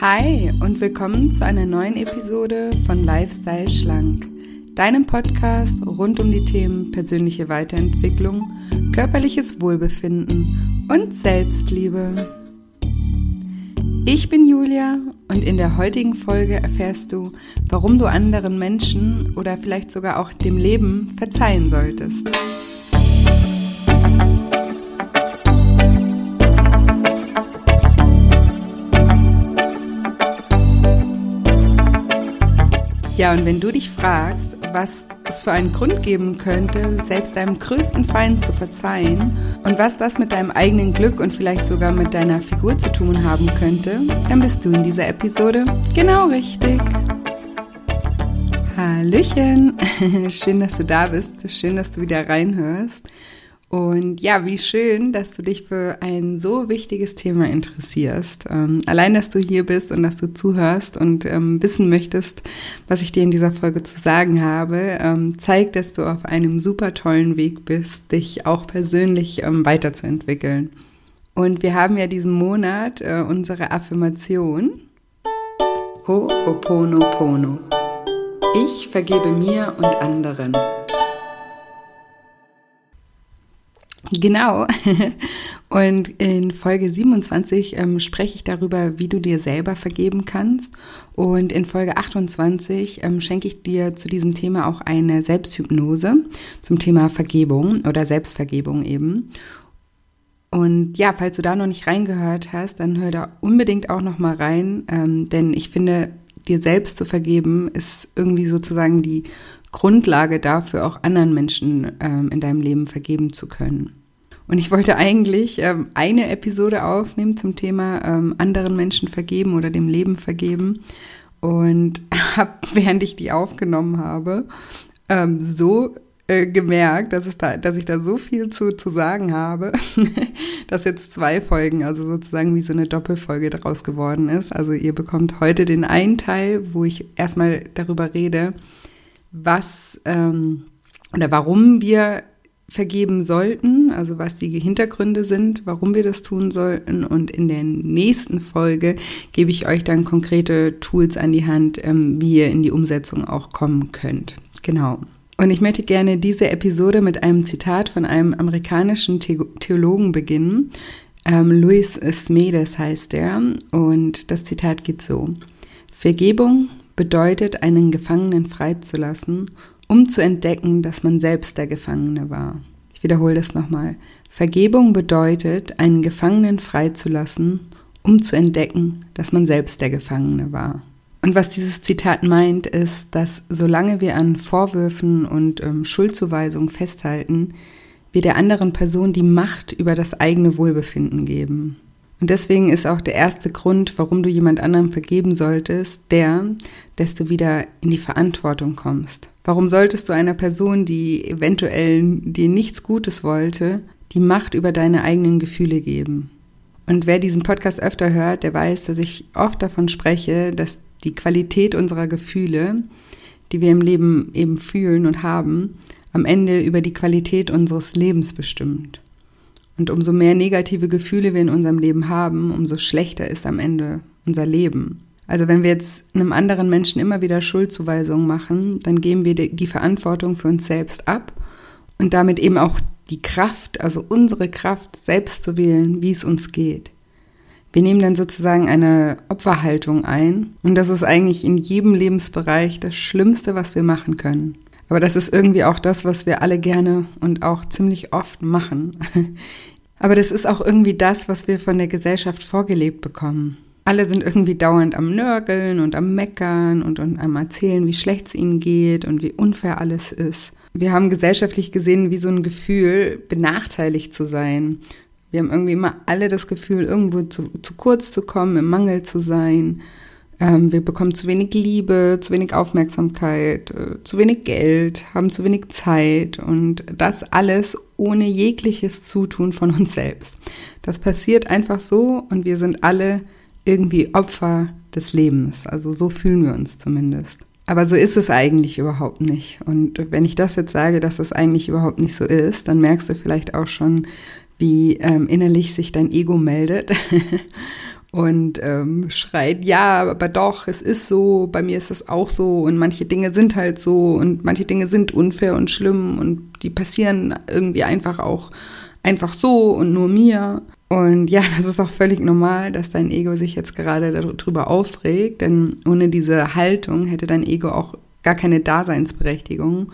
Hi und willkommen zu einer neuen Episode von Lifestyle Schlank, deinem Podcast rund um die Themen persönliche Weiterentwicklung, körperliches Wohlbefinden und Selbstliebe. Ich bin Julia und in der heutigen Folge erfährst du, warum du anderen Menschen oder vielleicht sogar auch dem Leben verzeihen solltest. Ja, und wenn du dich fragst, was es für einen Grund geben könnte, selbst deinem größten Feind zu verzeihen und was das mit deinem eigenen Glück und vielleicht sogar mit deiner Figur zu tun haben könnte, dann bist du in dieser Episode genau richtig. Hallöchen, schön, dass du da bist, schön, dass du wieder reinhörst. Und ja, wie schön, dass du dich für ein so wichtiges Thema interessierst. Ähm, allein, dass du hier bist und dass du zuhörst und ähm, wissen möchtest, was ich dir in dieser Folge zu sagen habe, ähm, zeigt, dass du auf einem super tollen Weg bist, dich auch persönlich ähm, weiterzuentwickeln. Und wir haben ja diesen Monat äh, unsere Affirmation. Ho'oponopono. Ich vergebe mir und anderen. Genau. Und in Folge 27 ähm, spreche ich darüber, wie du dir selber vergeben kannst. Und in Folge 28 ähm, schenke ich dir zu diesem Thema auch eine Selbsthypnose zum Thema Vergebung oder Selbstvergebung eben. Und ja, falls du da noch nicht reingehört hast, dann hör da unbedingt auch noch mal rein, ähm, denn ich finde, dir selbst zu vergeben ist irgendwie sozusagen die Grundlage dafür, auch anderen Menschen ähm, in deinem Leben vergeben zu können. Und ich wollte eigentlich ähm, eine Episode aufnehmen zum Thema ähm, anderen Menschen vergeben oder dem Leben vergeben. Und habe, während ich die aufgenommen habe, ähm, so äh, gemerkt, dass, es da, dass ich da so viel zu, zu sagen habe, dass jetzt zwei Folgen, also sozusagen wie so eine Doppelfolge daraus geworden ist. Also ihr bekommt heute den einen Teil, wo ich erstmal darüber rede, was ähm, oder warum wir vergeben sollten, also was die Hintergründe sind, warum wir das tun sollten. Und in der nächsten Folge gebe ich euch dann konkrete Tools an die Hand, ähm, wie ihr in die Umsetzung auch kommen könnt. Genau. Und ich möchte gerne diese Episode mit einem Zitat von einem amerikanischen Theologen beginnen. Ähm, Louis Smedes heißt er. Und das Zitat geht so. Vergebung bedeutet, einen Gefangenen freizulassen um zu entdecken, dass man selbst der Gefangene war. Ich wiederhole das nochmal. Vergebung bedeutet, einen Gefangenen freizulassen, um zu entdecken, dass man selbst der Gefangene war. Und was dieses Zitat meint, ist, dass solange wir an Vorwürfen und ähm, Schuldzuweisungen festhalten, wir der anderen Person die Macht über das eigene Wohlbefinden geben. Und deswegen ist auch der erste Grund, warum du jemand anderem vergeben solltest, der, dass du wieder in die Verantwortung kommst. Warum solltest du einer Person, die eventuell dir nichts Gutes wollte, die Macht über deine eigenen Gefühle geben? Und wer diesen Podcast öfter hört, der weiß, dass ich oft davon spreche, dass die Qualität unserer Gefühle, die wir im Leben eben fühlen und haben, am Ende über die Qualität unseres Lebens bestimmt. Und umso mehr negative Gefühle wir in unserem Leben haben, umso schlechter ist am Ende unser Leben. Also wenn wir jetzt einem anderen Menschen immer wieder Schuldzuweisungen machen, dann geben wir die Verantwortung für uns selbst ab und damit eben auch die Kraft, also unsere Kraft, selbst zu wählen, wie es uns geht. Wir nehmen dann sozusagen eine Opferhaltung ein und das ist eigentlich in jedem Lebensbereich das Schlimmste, was wir machen können. Aber das ist irgendwie auch das, was wir alle gerne und auch ziemlich oft machen. Aber das ist auch irgendwie das, was wir von der Gesellschaft vorgelebt bekommen. Alle sind irgendwie dauernd am Nörgeln und am Meckern und, und am Erzählen, wie schlecht es ihnen geht und wie unfair alles ist. Wir haben gesellschaftlich gesehen wie so ein Gefühl, benachteiligt zu sein. Wir haben irgendwie immer alle das Gefühl, irgendwo zu, zu kurz zu kommen, im Mangel zu sein. Ähm, wir bekommen zu wenig Liebe, zu wenig Aufmerksamkeit, äh, zu wenig Geld, haben zu wenig Zeit und das alles ohne jegliches Zutun von uns selbst. Das passiert einfach so und wir sind alle irgendwie Opfer des Lebens. Also so fühlen wir uns zumindest. Aber so ist es eigentlich überhaupt nicht. Und wenn ich das jetzt sage, dass es eigentlich überhaupt nicht so ist, dann merkst du vielleicht auch schon, wie ähm, innerlich sich dein Ego meldet und ähm, schreit, ja, aber doch, es ist so, bei mir ist das auch so und manche Dinge sind halt so und manche Dinge sind unfair und schlimm und die passieren irgendwie einfach auch einfach so und nur mir. Und ja, das ist auch völlig normal, dass dein Ego sich jetzt gerade darüber aufregt, denn ohne diese Haltung hätte dein Ego auch gar keine Daseinsberechtigung.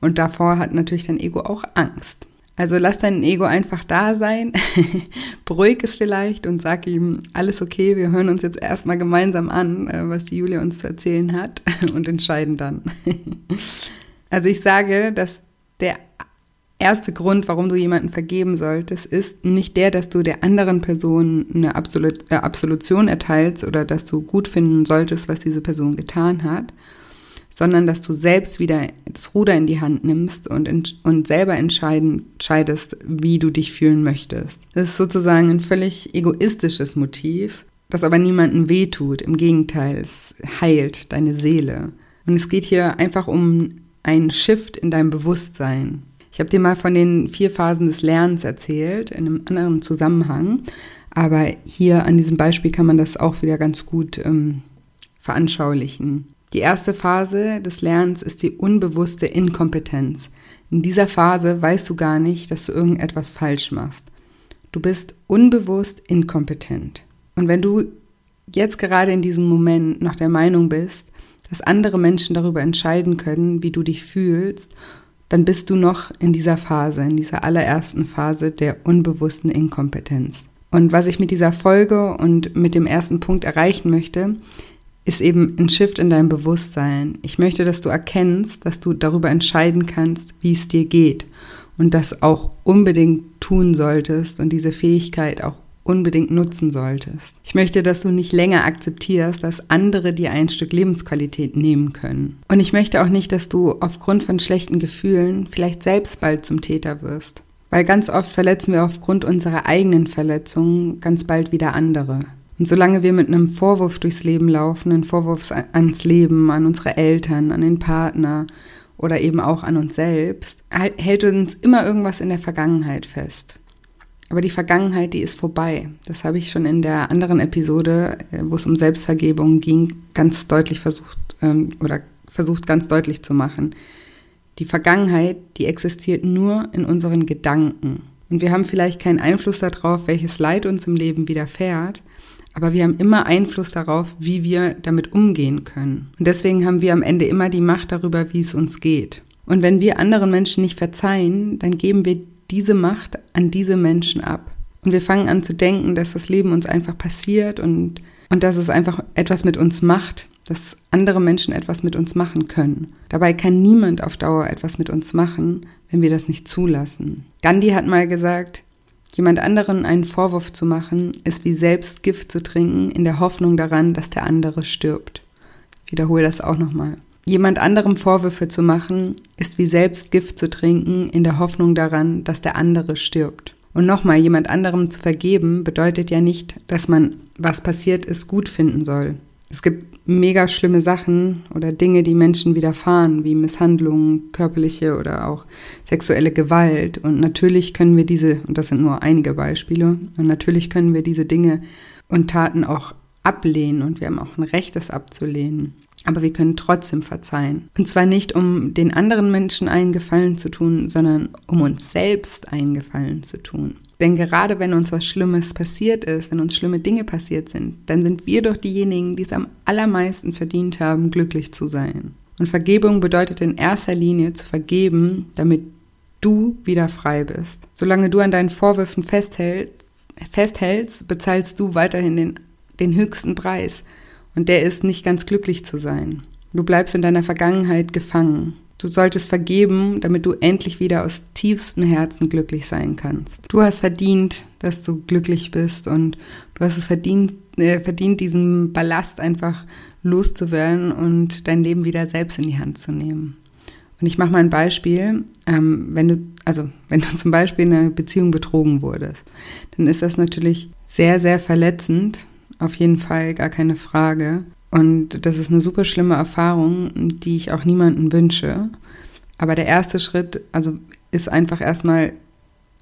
Und davor hat natürlich dein Ego auch Angst. Also lass dein Ego einfach da sein, beruhig es vielleicht und sag ihm, alles okay, wir hören uns jetzt erstmal gemeinsam an, äh, was die Julia uns zu erzählen hat und entscheiden dann. also ich sage, dass der erste Grund, warum du jemanden vergeben solltest, ist nicht der, dass du der anderen Person eine Absolut äh, Absolution erteilst oder dass du gut finden solltest, was diese Person getan hat, sondern dass du selbst wieder das Ruder in die Hand nimmst und, und selber entscheidest, wie du dich fühlen möchtest. Das ist sozusagen ein völlig egoistisches Motiv, das aber niemandem wehtut. Im Gegenteil, es heilt deine Seele. Und es geht hier einfach um einen Shift in deinem Bewusstsein. Ich habe dir mal von den vier Phasen des Lernens erzählt, in einem anderen Zusammenhang. Aber hier an diesem Beispiel kann man das auch wieder ganz gut ähm, veranschaulichen. Die erste Phase des Lernens ist die unbewusste Inkompetenz. In dieser Phase weißt du gar nicht, dass du irgendetwas falsch machst. Du bist unbewusst inkompetent. Und wenn du jetzt gerade in diesem Moment noch der Meinung bist, dass andere Menschen darüber entscheiden können, wie du dich fühlst, dann bist du noch in dieser Phase, in dieser allerersten Phase der unbewussten Inkompetenz. Und was ich mit dieser Folge und mit dem ersten Punkt erreichen möchte, ist eben ein Shift in deinem Bewusstsein. Ich möchte, dass du erkennst, dass du darüber entscheiden kannst, wie es dir geht und das auch unbedingt tun solltest und diese Fähigkeit auch unbedingt nutzen solltest. Ich möchte, dass du nicht länger akzeptierst, dass andere dir ein Stück Lebensqualität nehmen können. Und ich möchte auch nicht, dass du aufgrund von schlechten Gefühlen vielleicht selbst bald zum Täter wirst. Weil ganz oft verletzen wir aufgrund unserer eigenen Verletzungen ganz bald wieder andere. Und solange wir mit einem Vorwurf durchs Leben laufen, einen Vorwurf ans Leben, an unsere Eltern, an den Partner oder eben auch an uns selbst, hält uns immer irgendwas in der Vergangenheit fest. Aber die Vergangenheit, die ist vorbei. Das habe ich schon in der anderen Episode, äh, wo es um Selbstvergebung ging, ganz deutlich versucht ähm, oder versucht ganz deutlich zu machen. Die Vergangenheit, die existiert nur in unseren Gedanken. Und wir haben vielleicht keinen Einfluss darauf, welches Leid uns im Leben widerfährt, aber wir haben immer Einfluss darauf, wie wir damit umgehen können. Und deswegen haben wir am Ende immer die Macht darüber, wie es uns geht. Und wenn wir anderen Menschen nicht verzeihen, dann geben wir diese Macht an diese Menschen ab. Und wir fangen an zu denken, dass das Leben uns einfach passiert und, und dass es einfach etwas mit uns macht, dass andere Menschen etwas mit uns machen können. Dabei kann niemand auf Dauer etwas mit uns machen, wenn wir das nicht zulassen. Gandhi hat mal gesagt, Jemand anderen einen Vorwurf zu machen, ist wie selbst Gift zu trinken, in der Hoffnung daran, dass der andere stirbt. Ich wiederhole das auch nochmal. Jemand anderem Vorwürfe zu machen, ist wie selbst Gift zu trinken, in der Hoffnung daran, dass der andere stirbt. Und nochmal, jemand anderem zu vergeben, bedeutet ja nicht, dass man, was passiert ist, gut finden soll. Es gibt mega schlimme Sachen oder Dinge, die Menschen widerfahren, wie Misshandlungen, körperliche oder auch sexuelle Gewalt. Und natürlich können wir diese, und das sind nur einige Beispiele, und natürlich können wir diese Dinge und Taten auch ablehnen und wir haben auch ein Recht, das abzulehnen. Aber wir können trotzdem verzeihen. Und zwar nicht, um den anderen Menschen einen Gefallen zu tun, sondern um uns selbst einen Gefallen zu tun. Denn gerade wenn uns was Schlimmes passiert ist, wenn uns schlimme Dinge passiert sind, dann sind wir doch diejenigen, die es am allermeisten verdient haben, glücklich zu sein. Und Vergebung bedeutet in erster Linie zu vergeben, damit du wieder frei bist. Solange du an deinen Vorwürfen festhält, festhältst, bezahlst du weiterhin den, den höchsten Preis. Und der ist nicht ganz glücklich zu sein. Du bleibst in deiner Vergangenheit gefangen. Du solltest vergeben, damit du endlich wieder aus tiefstem Herzen glücklich sein kannst. Du hast verdient, dass du glücklich bist und du hast es verdient, äh, verdient diesen Ballast einfach loszuwerden und dein Leben wieder selbst in die Hand zu nehmen. Und ich mache mal ein Beispiel. Ähm, wenn du, also wenn du zum Beispiel in einer Beziehung betrogen wurdest, dann ist das natürlich sehr, sehr verletzend. Auf jeden Fall, gar keine Frage. Und das ist eine super schlimme Erfahrung, die ich auch niemandem wünsche. Aber der erste Schritt, also ist einfach erstmal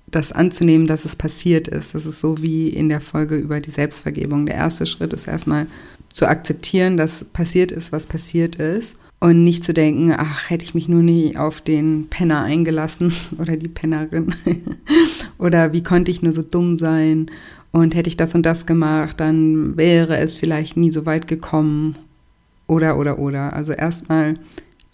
das anzunehmen, dass es passiert ist. Das ist so wie in der Folge über die Selbstvergebung. Der erste Schritt ist erstmal zu akzeptieren, dass passiert ist, was passiert ist. Und nicht zu denken, ach, hätte ich mich nur nie auf den Penner eingelassen oder die Pennerin. oder wie konnte ich nur so dumm sein? Und hätte ich das und das gemacht, dann wäre es vielleicht nie so weit gekommen. Oder, oder, oder. Also erstmal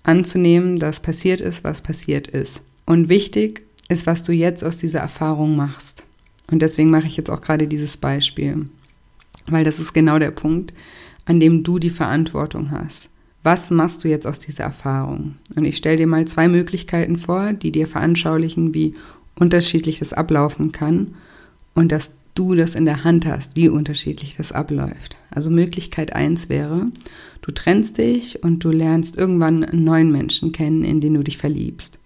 anzunehmen, dass passiert ist, was passiert ist. Und wichtig ist, was du jetzt aus dieser Erfahrung machst. Und deswegen mache ich jetzt auch gerade dieses Beispiel, weil das ist genau der Punkt, an dem du die Verantwortung hast. Was machst du jetzt aus dieser Erfahrung? Und ich stelle dir mal zwei Möglichkeiten vor, die dir veranschaulichen, wie unterschiedlich das ablaufen kann und dass du das in der Hand hast, wie unterschiedlich das abläuft. Also Möglichkeit eins wäre, du trennst dich und du lernst irgendwann einen neuen Menschen kennen, in den du dich verliebst.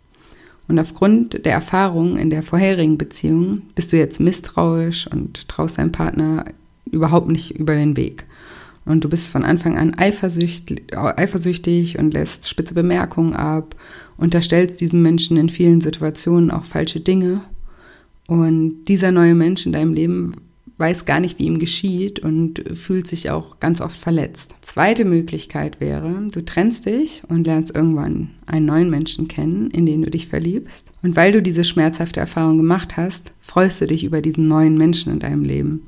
Und aufgrund der Erfahrung in der vorherigen Beziehung bist du jetzt misstrauisch und traust deinem Partner überhaupt nicht über den Weg. Und du bist von Anfang an eifersüchtig und lässt spitze Bemerkungen ab, unterstellst diesem Menschen in vielen Situationen auch falsche Dinge. Und dieser neue Mensch in deinem Leben weiß gar nicht, wie ihm geschieht und fühlt sich auch ganz oft verletzt. Zweite Möglichkeit wäre, du trennst dich und lernst irgendwann einen neuen Menschen kennen, in den du dich verliebst. Und weil du diese schmerzhafte Erfahrung gemacht hast, freust du dich über diesen neuen Menschen in deinem Leben.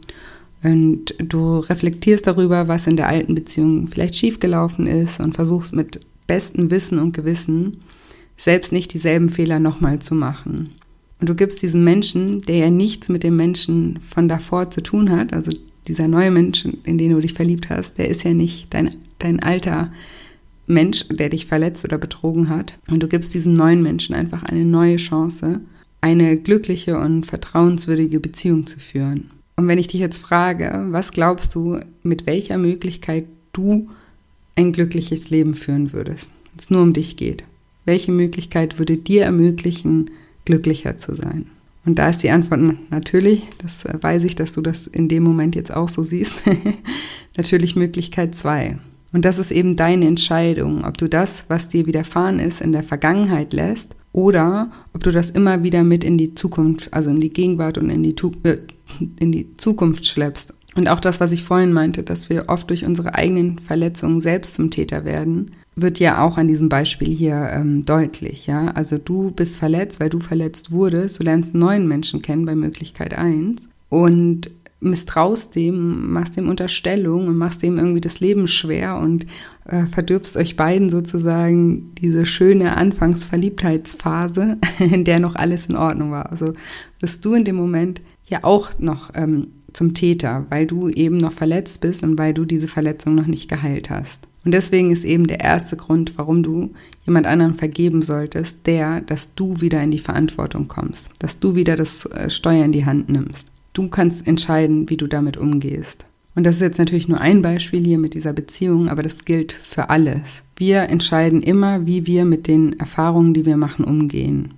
Und du reflektierst darüber, was in der alten Beziehung vielleicht schiefgelaufen ist und versuchst mit bestem Wissen und Gewissen selbst nicht dieselben Fehler nochmal zu machen. Und du gibst diesen Menschen, der ja nichts mit dem Menschen von davor zu tun hat, also dieser neue Mensch, in den du dich verliebt hast, der ist ja nicht dein, dein alter Mensch, der dich verletzt oder betrogen hat. Und du gibst diesem neuen Menschen einfach eine neue Chance, eine glückliche und vertrauenswürdige Beziehung zu führen. Und wenn ich dich jetzt frage, was glaubst du, mit welcher Möglichkeit du ein glückliches Leben führen würdest, wenn es nur um dich geht? Welche Möglichkeit würde dir ermöglichen, glücklicher zu sein? Und da ist die Antwort natürlich, das weiß ich, dass du das in dem Moment jetzt auch so siehst, natürlich Möglichkeit zwei. Und das ist eben deine Entscheidung, ob du das, was dir widerfahren ist, in der Vergangenheit lässt oder ob du das immer wieder mit in die Zukunft, also in die Gegenwart und in die, äh, in die Zukunft schleppst. Und auch das, was ich vorhin meinte, dass wir oft durch unsere eigenen Verletzungen selbst zum Täter werden, wird ja auch an diesem Beispiel hier ähm, deutlich. Ja? Also du bist verletzt, weil du verletzt wurdest. Du lernst neuen Menschen kennen bei Möglichkeit 1 und misstraust dem, machst dem Unterstellung und machst dem irgendwie das Leben schwer und äh, verdirbst euch beiden sozusagen diese schöne Anfangsverliebtheitsphase, in der noch alles in Ordnung war. Also bist du in dem Moment ja auch noch ähm, zum Täter, weil du eben noch verletzt bist und weil du diese Verletzung noch nicht geheilt hast. Und deswegen ist eben der erste Grund, warum du jemand anderen vergeben solltest, der, dass du wieder in die Verantwortung kommst, dass du wieder das äh, Steuer in die Hand nimmst. Du kannst entscheiden, wie du damit umgehst. Und das ist jetzt natürlich nur ein Beispiel hier mit dieser Beziehung, aber das gilt für alles. Wir entscheiden immer, wie wir mit den Erfahrungen, die wir machen, umgehen.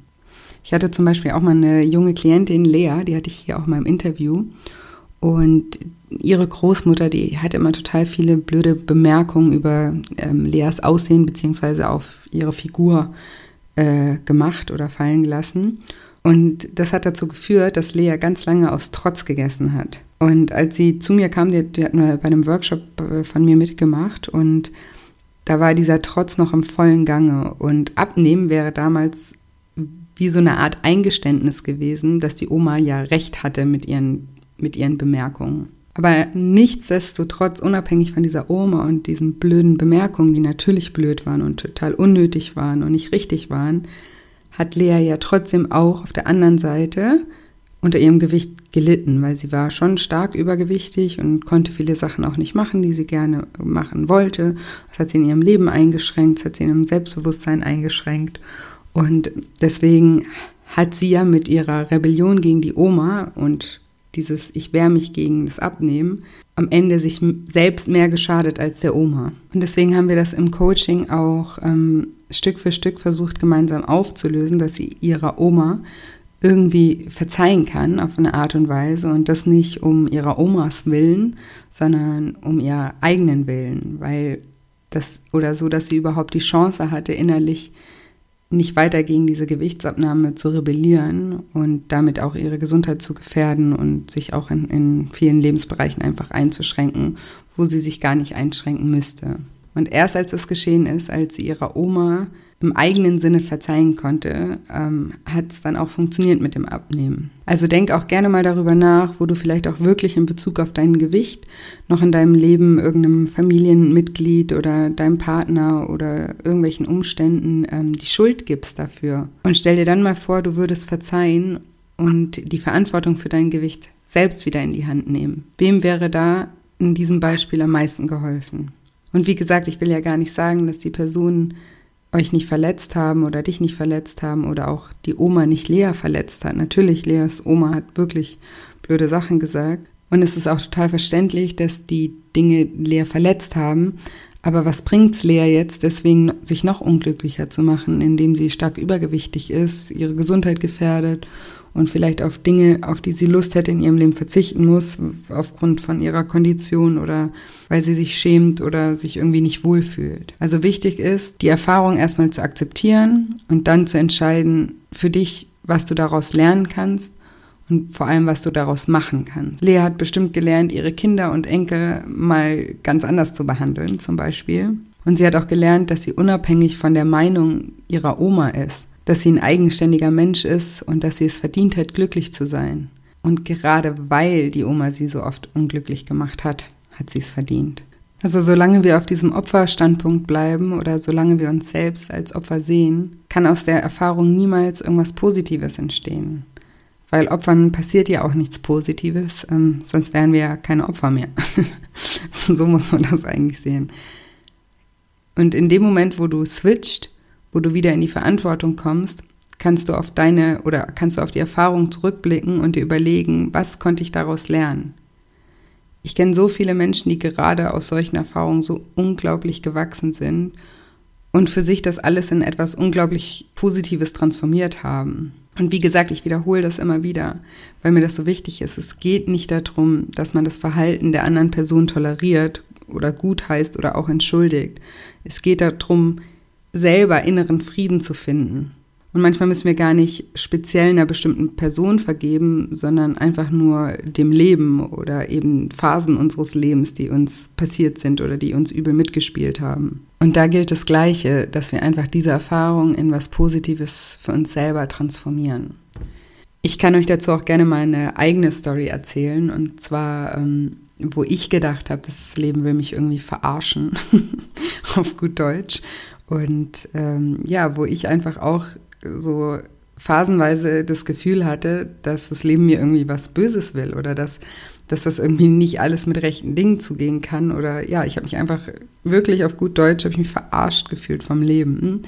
Ich hatte zum Beispiel auch mal eine junge Klientin, Lea, die hatte ich hier auch mal im Interview. Und ihre Großmutter, die hatte immer total viele blöde Bemerkungen über ähm, Leas Aussehen beziehungsweise auf ihre Figur äh, gemacht oder fallen gelassen. Und das hat dazu geführt, dass Lea ganz lange aus Trotz gegessen hat. Und als sie zu mir kam, die, die hat bei einem Workshop äh, von mir mitgemacht und da war dieser Trotz noch im vollen Gange. Und Abnehmen wäre damals wie so eine Art Eingeständnis gewesen, dass die Oma ja recht hatte mit ihren, mit ihren Bemerkungen. Aber nichtsdestotrotz, unabhängig von dieser Oma und diesen blöden Bemerkungen, die natürlich blöd waren und total unnötig waren und nicht richtig waren, hat Lea ja trotzdem auch auf der anderen Seite unter ihrem Gewicht gelitten, weil sie war schon stark übergewichtig und konnte viele Sachen auch nicht machen, die sie gerne machen wollte. Das hat sie in ihrem Leben eingeschränkt, das hat sie in ihrem Selbstbewusstsein eingeschränkt. Und deswegen hat sie ja mit ihrer Rebellion gegen die Oma und dieses Ich wehre mich gegen das Abnehmen am Ende sich selbst mehr geschadet als der Oma. Und deswegen haben wir das im Coaching auch ähm, Stück für Stück versucht gemeinsam aufzulösen, dass sie ihrer Oma irgendwie verzeihen kann auf eine Art und Weise und das nicht um ihrer Omas Willen, sondern um ihr eigenen Willen, weil das oder so, dass sie überhaupt die Chance hatte, innerlich nicht weiter gegen diese Gewichtsabnahme zu rebellieren und damit auch ihre Gesundheit zu gefährden und sich auch in, in vielen Lebensbereichen einfach einzuschränken, wo sie sich gar nicht einschränken müsste. Und erst als das geschehen ist, als sie ihrer Oma im eigenen Sinne verzeihen konnte, ähm, hat es dann auch funktioniert mit dem Abnehmen. Also denk auch gerne mal darüber nach, wo du vielleicht auch wirklich in Bezug auf dein Gewicht noch in deinem Leben irgendeinem Familienmitglied oder deinem Partner oder irgendwelchen Umständen ähm, die Schuld gibst dafür. Und stell dir dann mal vor, du würdest verzeihen und die Verantwortung für dein Gewicht selbst wieder in die Hand nehmen. Wem wäre da in diesem Beispiel am meisten geholfen? Und wie gesagt, ich will ja gar nicht sagen, dass die Personen euch nicht verletzt haben oder dich nicht verletzt haben oder auch die Oma nicht Lea verletzt hat. Natürlich, Leas Oma hat wirklich blöde Sachen gesagt. Und es ist auch total verständlich, dass die Dinge Lea verletzt haben. Aber was bringt es Lea jetzt, deswegen sich noch unglücklicher zu machen, indem sie stark übergewichtig ist, ihre Gesundheit gefährdet und vielleicht auf Dinge, auf die sie Lust hätte in ihrem Leben verzichten muss, aufgrund von ihrer Kondition oder weil sie sich schämt oder sich irgendwie nicht wohlfühlt. Also wichtig ist, die Erfahrung erstmal zu akzeptieren und dann zu entscheiden für dich, was du daraus lernen kannst und vor allem, was du daraus machen kannst. Lea hat bestimmt gelernt, ihre Kinder und Enkel mal ganz anders zu behandeln, zum Beispiel. Und sie hat auch gelernt, dass sie unabhängig von der Meinung ihrer Oma ist dass sie ein eigenständiger Mensch ist und dass sie es verdient hat, glücklich zu sein. Und gerade weil die Oma sie so oft unglücklich gemacht hat, hat sie es verdient. Also solange wir auf diesem Opferstandpunkt bleiben oder solange wir uns selbst als Opfer sehen, kann aus der Erfahrung niemals irgendwas Positives entstehen. Weil Opfern passiert ja auch nichts Positives, ähm, sonst wären wir ja keine Opfer mehr. so muss man das eigentlich sehen. Und in dem Moment, wo du switcht wo du wieder in die Verantwortung kommst, kannst du auf deine oder kannst du auf die Erfahrung zurückblicken und dir überlegen, was konnte ich daraus lernen? Ich kenne so viele Menschen, die gerade aus solchen Erfahrungen so unglaublich gewachsen sind und für sich das alles in etwas unglaublich Positives transformiert haben. Und wie gesagt, ich wiederhole das immer wieder, weil mir das so wichtig ist. Es geht nicht darum, dass man das Verhalten der anderen Person toleriert oder gut heißt oder auch entschuldigt. Es geht darum, selber inneren Frieden zu finden. Und manchmal müssen wir gar nicht speziell einer bestimmten Person vergeben, sondern einfach nur dem Leben oder eben Phasen unseres Lebens, die uns passiert sind oder die uns übel mitgespielt haben. Und da gilt das Gleiche, dass wir einfach diese Erfahrung in was Positives für uns selber transformieren. Ich kann euch dazu auch gerne meine eigene Story erzählen. Und zwar, ähm, wo ich gedacht habe, das Leben will mich irgendwie verarschen, auf gut Deutsch. Und ähm, ja, wo ich einfach auch so phasenweise das Gefühl hatte, dass das Leben mir irgendwie was Böses will oder dass, dass das irgendwie nicht alles mit rechten Dingen zugehen kann. Oder ja, ich habe mich einfach wirklich auf gut Deutsch, habe ich mich verarscht gefühlt vom Leben.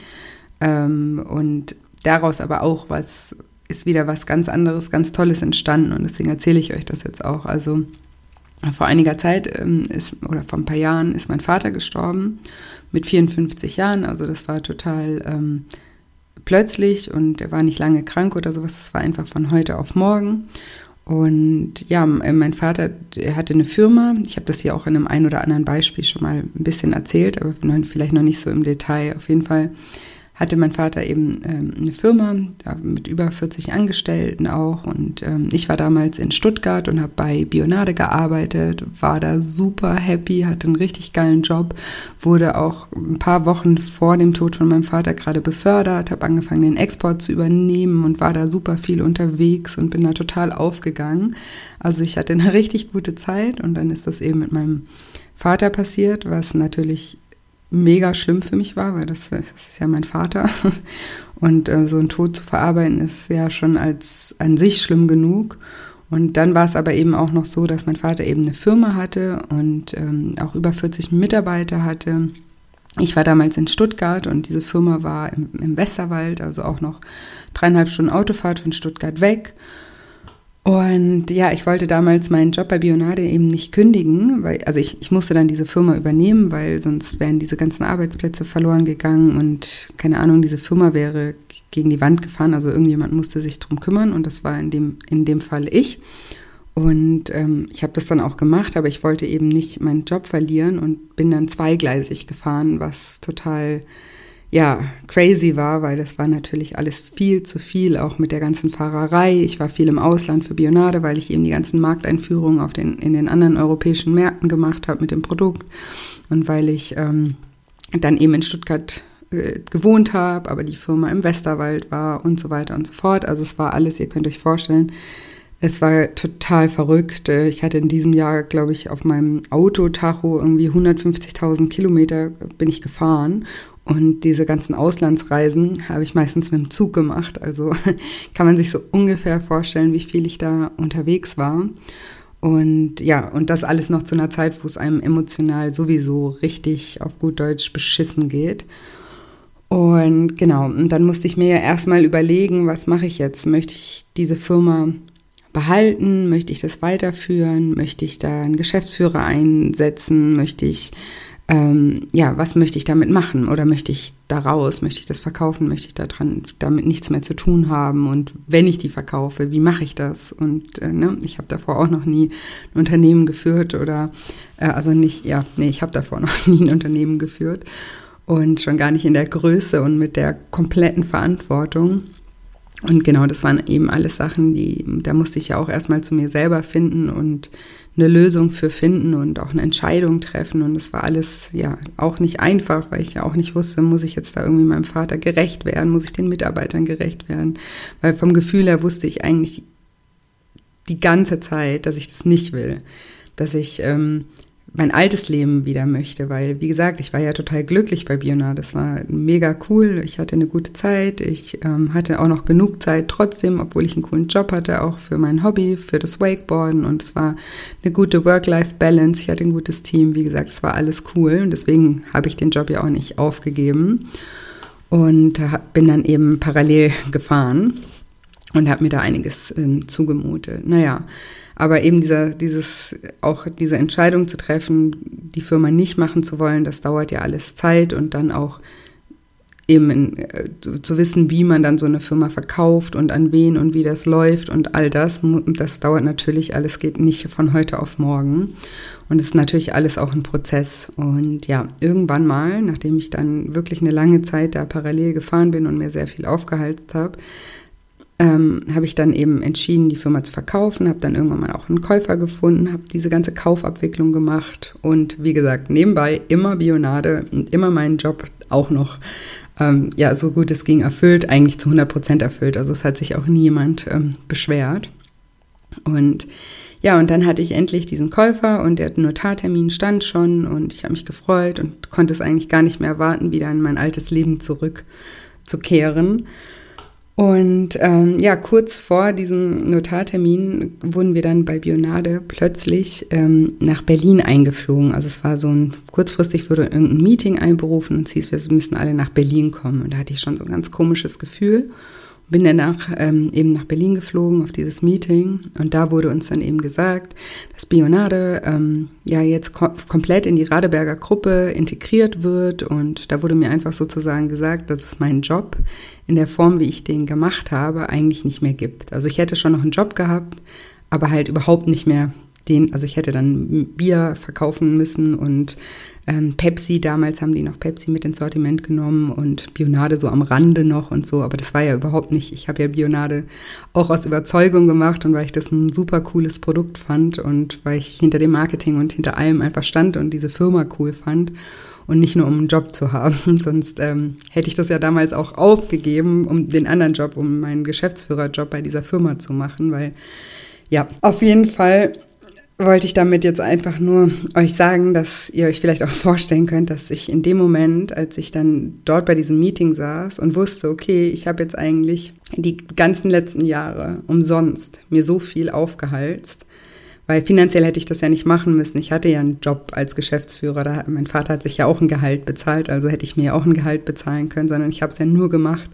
Ähm, und daraus aber auch was, ist wieder was ganz anderes, ganz Tolles entstanden. Und deswegen erzähle ich euch das jetzt auch. Also vor einiger Zeit ähm, ist, oder vor ein paar Jahren ist mein Vater gestorben mit 54 Jahren. Also das war total ähm, plötzlich und er war nicht lange krank oder sowas. Das war einfach von heute auf morgen. Und ja, mein Vater, er hatte eine Firma. Ich habe das hier auch in einem ein oder anderen Beispiel schon mal ein bisschen erzählt, aber vielleicht noch nicht so im Detail. Auf jeden Fall hatte mein Vater eben ähm, eine Firma mit über 40 Angestellten auch und ähm, ich war damals in Stuttgart und habe bei Bionade gearbeitet, war da super happy, hatte einen richtig geilen Job, wurde auch ein paar Wochen vor dem Tod von meinem Vater gerade befördert, habe angefangen den Export zu übernehmen und war da super viel unterwegs und bin da total aufgegangen. Also ich hatte eine richtig gute Zeit und dann ist das eben mit meinem Vater passiert, was natürlich mega schlimm für mich war, weil das, das ist ja mein Vater. Und äh, so einen Tod zu verarbeiten ist ja schon als an sich schlimm genug. Und dann war es aber eben auch noch so, dass mein Vater eben eine Firma hatte und ähm, auch über 40 Mitarbeiter hatte. Ich war damals in Stuttgart und diese Firma war im, im Westerwald, also auch noch dreieinhalb Stunden Autofahrt von Stuttgart weg. Und ja, ich wollte damals meinen Job bei Bionade eben nicht kündigen, weil, also ich, ich musste dann diese Firma übernehmen, weil sonst wären diese ganzen Arbeitsplätze verloren gegangen und keine Ahnung, diese Firma wäre gegen die Wand gefahren. Also irgendjemand musste sich drum kümmern und das war in dem, in dem Fall ich. Und ähm, ich habe das dann auch gemacht, aber ich wollte eben nicht meinen Job verlieren und bin dann zweigleisig gefahren, was total ja, crazy war, weil das war natürlich alles viel zu viel, auch mit der ganzen Fahrerei. Ich war viel im Ausland für Bionade, weil ich eben die ganzen Markteinführungen auf den, in den anderen europäischen Märkten gemacht habe mit dem Produkt und weil ich ähm, dann eben in Stuttgart äh, gewohnt habe, aber die Firma im Westerwald war und so weiter und so fort. Also es war alles, ihr könnt euch vorstellen, es war total verrückt. Ich hatte in diesem Jahr, glaube ich, auf meinem Autotacho irgendwie 150.000 Kilometer bin ich gefahren. Und diese ganzen Auslandsreisen habe ich meistens mit dem Zug gemacht. Also kann man sich so ungefähr vorstellen, wie viel ich da unterwegs war. Und ja, und das alles noch zu einer Zeit, wo es einem emotional sowieso richtig auf gut Deutsch beschissen geht. Und genau, und dann musste ich mir ja erstmal überlegen, was mache ich jetzt? Möchte ich diese Firma behalten? Möchte ich das weiterführen? Möchte ich da einen Geschäftsführer einsetzen? Möchte ich, ähm, ja, was möchte ich damit machen? Oder möchte ich da raus? Möchte ich das verkaufen? Möchte ich da dran, damit nichts mehr zu tun haben? Und wenn ich die verkaufe, wie mache ich das? Und äh, ne, ich habe davor auch noch nie ein Unternehmen geführt oder, äh, also nicht, ja, nee, ich habe davor noch nie ein Unternehmen geführt und schon gar nicht in der Größe und mit der kompletten Verantwortung. Und genau, das waren eben alles Sachen, die, da musste ich ja auch erstmal zu mir selber finden und eine Lösung für finden und auch eine Entscheidung treffen. Und es war alles ja auch nicht einfach, weil ich ja auch nicht wusste, muss ich jetzt da irgendwie meinem Vater gerecht werden, muss ich den Mitarbeitern gerecht werden. Weil vom Gefühl her wusste ich eigentlich die ganze Zeit, dass ich das nicht will. Dass ich ähm, mein altes Leben wieder möchte, weil, wie gesagt, ich war ja total glücklich bei Biona. Das war mega cool. Ich hatte eine gute Zeit. Ich ähm, hatte auch noch genug Zeit trotzdem, obwohl ich einen coolen Job hatte, auch für mein Hobby, für das Wakeboarden. Und es war eine gute Work-Life-Balance. Ich hatte ein gutes Team. Wie gesagt, es war alles cool. Und deswegen habe ich den Job ja auch nicht aufgegeben. Und bin dann eben parallel gefahren und habe mir da einiges ähm, zugemutet. Naja, aber eben dieser, dieses, auch diese Entscheidung zu treffen, die Firma nicht machen zu wollen, das dauert ja alles Zeit und dann auch eben in, äh, zu, zu, wissen, wie man dann so eine Firma verkauft und an wen und wie das läuft und all das, das dauert natürlich alles, geht nicht von heute auf morgen. Und es ist natürlich alles auch ein Prozess. Und ja, irgendwann mal, nachdem ich dann wirklich eine lange Zeit da parallel gefahren bin und mir sehr viel aufgehalten habe, ähm, habe ich dann eben entschieden, die Firma zu verkaufen, habe dann irgendwann mal auch einen Käufer gefunden, habe diese ganze Kaufabwicklung gemacht und wie gesagt, nebenbei immer Bionade und immer meinen Job auch noch, ähm, ja, so gut es ging, erfüllt, eigentlich zu 100 Prozent erfüllt. Also es hat sich auch nie jemand ähm, beschwert. Und ja, und dann hatte ich endlich diesen Käufer und der Notartermin stand schon und ich habe mich gefreut und konnte es eigentlich gar nicht mehr erwarten, wieder in mein altes Leben zurückzukehren. Und ähm, ja, kurz vor diesem Notartermin wurden wir dann bei Bionade plötzlich ähm, nach Berlin eingeflogen. Also es war so ein, kurzfristig wurde irgendein Meeting einberufen und es hieß, wir müssen alle nach Berlin kommen. Und da hatte ich schon so ein ganz komisches Gefühl bin danach ähm, eben nach Berlin geflogen auf dieses Meeting und da wurde uns dann eben gesagt, dass Bionade ähm, ja jetzt kom komplett in die Radeberger Gruppe integriert wird und da wurde mir einfach sozusagen gesagt, dass es meinen Job in der Form, wie ich den gemacht habe, eigentlich nicht mehr gibt. Also ich hätte schon noch einen Job gehabt, aber halt überhaupt nicht mehr den, also ich hätte dann Bier verkaufen müssen und ähm, Pepsi, damals haben die noch Pepsi mit ins Sortiment genommen und Bionade so am Rande noch und so, aber das war ja überhaupt nicht. Ich habe ja Bionade auch aus Überzeugung gemacht und weil ich das ein super cooles Produkt fand und weil ich hinter dem Marketing und hinter allem einfach stand und diese Firma cool fand und nicht nur um einen Job zu haben. Sonst ähm, hätte ich das ja damals auch aufgegeben, um den anderen Job, um meinen Geschäftsführerjob bei dieser Firma zu machen, weil ja, auf jeden Fall wollte ich damit jetzt einfach nur euch sagen, dass ihr euch vielleicht auch vorstellen könnt, dass ich in dem Moment, als ich dann dort bei diesem Meeting saß und wusste, okay, ich habe jetzt eigentlich die ganzen letzten Jahre umsonst mir so viel aufgehalst, weil finanziell hätte ich das ja nicht machen müssen. Ich hatte ja einen Job als Geschäftsführer. Da, mein Vater hat sich ja auch ein Gehalt bezahlt, also hätte ich mir ja auch ein Gehalt bezahlen können, sondern ich habe es ja nur gemacht,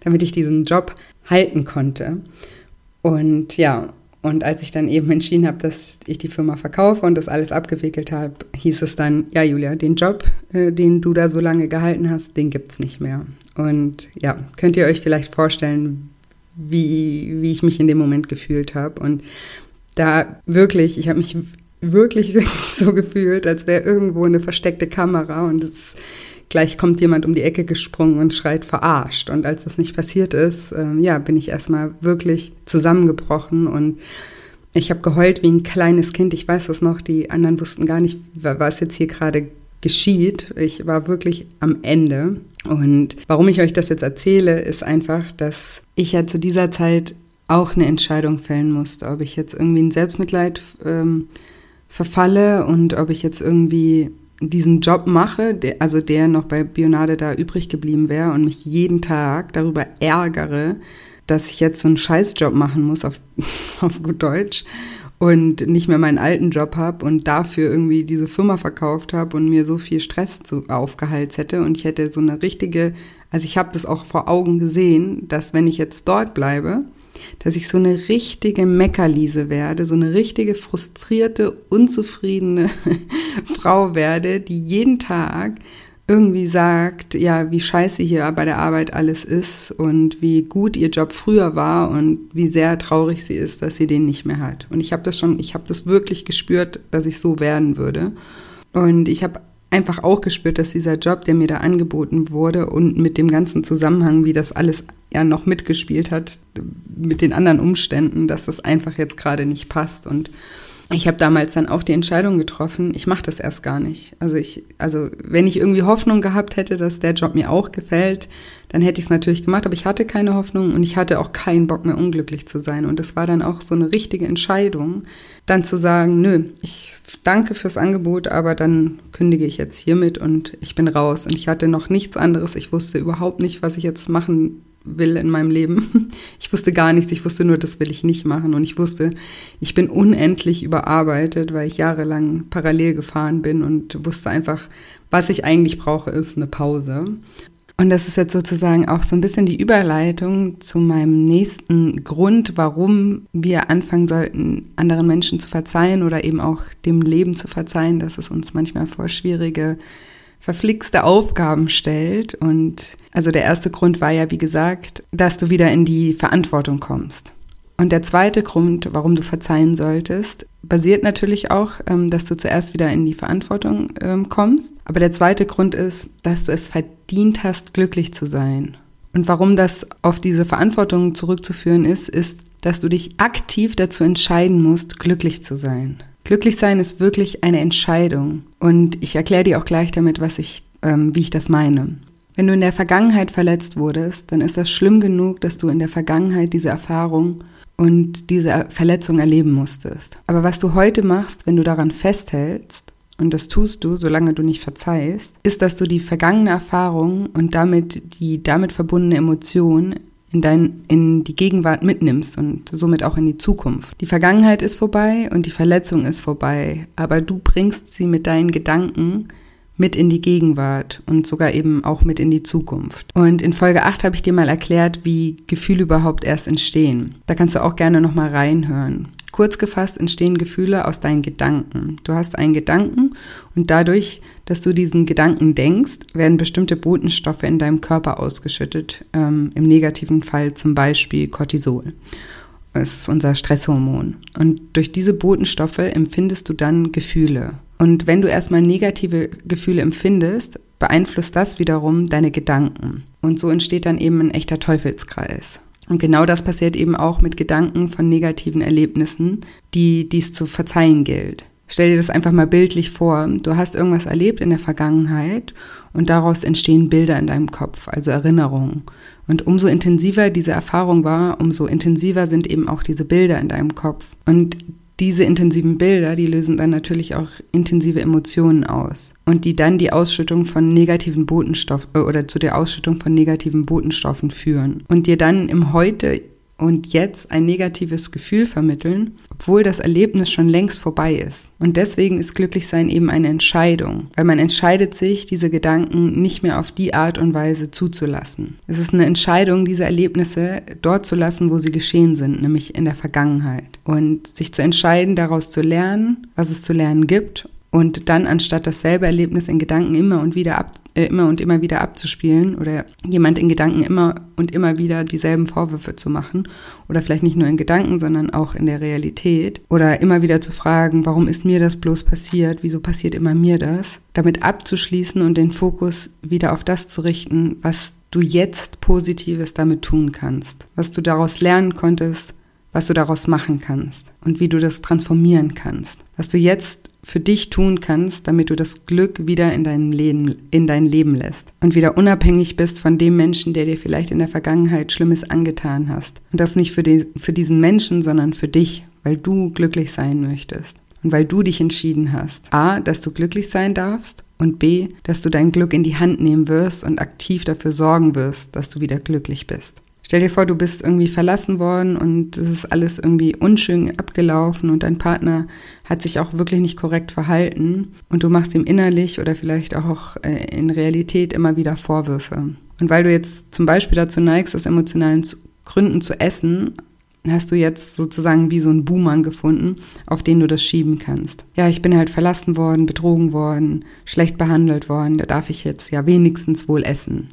damit ich diesen Job halten konnte. Und ja, und als ich dann eben entschieden habe, dass ich die Firma verkaufe und das alles abgewickelt habe, hieß es dann, ja Julia, den Job, äh, den du da so lange gehalten hast, den gibt es nicht mehr. Und ja, könnt ihr euch vielleicht vorstellen, wie, wie ich mich in dem Moment gefühlt habe. Und da wirklich, ich habe mich wirklich so gefühlt, als wäre irgendwo eine versteckte Kamera und es gleich kommt jemand um die Ecke gesprungen und schreit verarscht. Und als das nicht passiert ist, äh, ja, bin ich erstmal wirklich zusammengebrochen und ich habe geheult wie ein kleines Kind. Ich weiß das noch, die anderen wussten gar nicht, was jetzt hier gerade geschieht. Ich war wirklich am Ende. Und warum ich euch das jetzt erzähle, ist einfach, dass ich ja zu dieser Zeit auch eine Entscheidung fällen musste, ob ich jetzt irgendwie in Selbstmitleid ähm, verfalle und ob ich jetzt irgendwie diesen Job mache, der, also der noch bei Bionade da übrig geblieben wäre und mich jeden Tag darüber ärgere, dass ich jetzt so einen Scheißjob machen muss, auf, auf gut Deutsch, und nicht mehr meinen alten Job habe und dafür irgendwie diese Firma verkauft habe und mir so viel Stress zu, aufgeheizt hätte. Und ich hätte so eine richtige, also ich habe das auch vor Augen gesehen, dass wenn ich jetzt dort bleibe, dass ich so eine richtige Meckerliese werde, so eine richtige frustrierte, unzufriedene Frau werde, die jeden Tag irgendwie sagt, ja, wie scheiße hier bei der Arbeit alles ist und wie gut ihr Job früher war und wie sehr traurig sie ist, dass sie den nicht mehr hat. Und ich habe das schon, ich habe das wirklich gespürt, dass ich so werden würde. Und ich habe einfach auch gespürt, dass dieser Job, der mir da angeboten wurde und mit dem ganzen Zusammenhang, wie das alles ja noch mitgespielt hat, mit den anderen Umständen, dass das einfach jetzt gerade nicht passt und ich habe damals dann auch die Entscheidung getroffen, ich mache das erst gar nicht. Also ich, also wenn ich irgendwie Hoffnung gehabt hätte, dass der Job mir auch gefällt, dann hätte ich es natürlich gemacht, aber ich hatte keine Hoffnung und ich hatte auch keinen Bock mehr unglücklich zu sein. Und es war dann auch so eine richtige Entscheidung, dann zu sagen, nö, ich danke fürs Angebot, aber dann kündige ich jetzt hiermit und ich bin raus. Und ich hatte noch nichts anderes. Ich wusste überhaupt nicht, was ich jetzt machen will in meinem Leben. Ich wusste gar nichts, ich wusste nur, das will ich nicht machen. Und ich wusste, ich bin unendlich überarbeitet, weil ich jahrelang parallel gefahren bin und wusste einfach, was ich eigentlich brauche, ist eine Pause. Und das ist jetzt sozusagen auch so ein bisschen die Überleitung zu meinem nächsten Grund, warum wir anfangen sollten, anderen Menschen zu verzeihen oder eben auch dem Leben zu verzeihen, dass es uns manchmal vor schwierige verflixte Aufgaben stellt. Und also der erste Grund war ja, wie gesagt, dass du wieder in die Verantwortung kommst. Und der zweite Grund, warum du verzeihen solltest, basiert natürlich auch, ähm, dass du zuerst wieder in die Verantwortung ähm, kommst. Aber der zweite Grund ist, dass du es verdient hast, glücklich zu sein. Und warum das auf diese Verantwortung zurückzuführen ist, ist, dass du dich aktiv dazu entscheiden musst, glücklich zu sein. Glücklich sein ist wirklich eine Entscheidung. Und ich erkläre dir auch gleich damit, was ich, ähm, wie ich das meine. Wenn du in der Vergangenheit verletzt wurdest, dann ist das schlimm genug, dass du in der Vergangenheit diese Erfahrung und diese Verletzung erleben musstest. Aber was du heute machst, wenn du daran festhältst, und das tust du, solange du nicht verzeihst, ist, dass du die vergangene Erfahrung und damit die damit verbundene Emotion in, dein, in die Gegenwart mitnimmst und somit auch in die Zukunft. Die Vergangenheit ist vorbei und die Verletzung ist vorbei, aber du bringst sie mit deinen Gedanken mit in die Gegenwart und sogar eben auch mit in die Zukunft. Und in Folge 8 habe ich dir mal erklärt, wie Gefühle überhaupt erst entstehen. Da kannst du auch gerne nochmal reinhören. Kurz gefasst entstehen Gefühle aus deinen Gedanken. Du hast einen Gedanken und dadurch, dass du diesen Gedanken denkst, werden bestimmte Botenstoffe in deinem Körper ausgeschüttet. Ähm, Im negativen Fall zum Beispiel Cortisol. Ist unser Stresshormon. Und durch diese Botenstoffe empfindest du dann Gefühle. Und wenn du erstmal negative Gefühle empfindest, beeinflusst das wiederum deine Gedanken. Und so entsteht dann eben ein echter Teufelskreis. Und genau das passiert eben auch mit Gedanken von negativen Erlebnissen, die dies zu verzeihen gilt. Stell dir das einfach mal bildlich vor. Du hast irgendwas erlebt in der Vergangenheit und daraus entstehen Bilder in deinem Kopf, also Erinnerungen. Und umso intensiver diese Erfahrung war, umso intensiver sind eben auch diese Bilder in deinem Kopf. Und diese intensiven Bilder, die lösen dann natürlich auch intensive Emotionen aus und die dann die Ausschüttung von negativen Botenstoffen äh, oder zu der Ausschüttung von negativen Botenstoffen führen und dir dann im Heute und jetzt ein negatives Gefühl vermitteln, obwohl das Erlebnis schon längst vorbei ist. Und deswegen ist Glücklichsein eben eine Entscheidung, weil man entscheidet sich, diese Gedanken nicht mehr auf die Art und Weise zuzulassen. Es ist eine Entscheidung, diese Erlebnisse dort zu lassen, wo sie geschehen sind, nämlich in der Vergangenheit. Und sich zu entscheiden, daraus zu lernen, was es zu lernen gibt Und dann, anstatt dasselbe Erlebnis in Gedanken immer und wieder ab, äh, immer und immer wieder abzuspielen oder jemand in Gedanken immer und immer wieder dieselben Vorwürfe zu machen oder vielleicht nicht nur in Gedanken, sondern auch in der Realität oder immer wieder zu fragen, warum ist mir das bloß passiert, wieso passiert immer mir das, damit abzuschließen und den Fokus wieder auf das zu richten, was du jetzt Positives damit tun kannst, was du daraus lernen konntest, was du daraus machen kannst und wie du das transformieren kannst, was du jetzt für dich tun kannst, damit du das Glück wieder in dein Leben, in dein Leben lässt und wieder unabhängig bist von dem Menschen, der dir vielleicht in der Vergangenheit Schlimmes angetan hast. Und das nicht für, den, für diesen Menschen, sondern für dich, weil du glücklich sein möchtest und weil du dich entschieden hast. A, dass du glücklich sein darfst und B, dass du dein Glück in die Hand nehmen wirst und aktiv dafür sorgen wirst, dass du wieder glücklich bist. Stell dir vor, du bist irgendwie verlassen worden und es ist alles irgendwie unschön abgelaufen und dein Partner hat sich auch wirklich nicht korrekt verhalten und du machst ihm innerlich oder vielleicht auch äh, in Realität immer wieder Vorwürfe. Und weil du jetzt zum Beispiel dazu neigst, aus emotionalen Gründen zu essen, hast du jetzt sozusagen wie so einen Boomerang gefunden, auf den du das schieben kannst. Ja, ich bin halt verlassen worden, betrogen worden, schlecht behandelt worden, da darf ich jetzt ja wenigstens wohl essen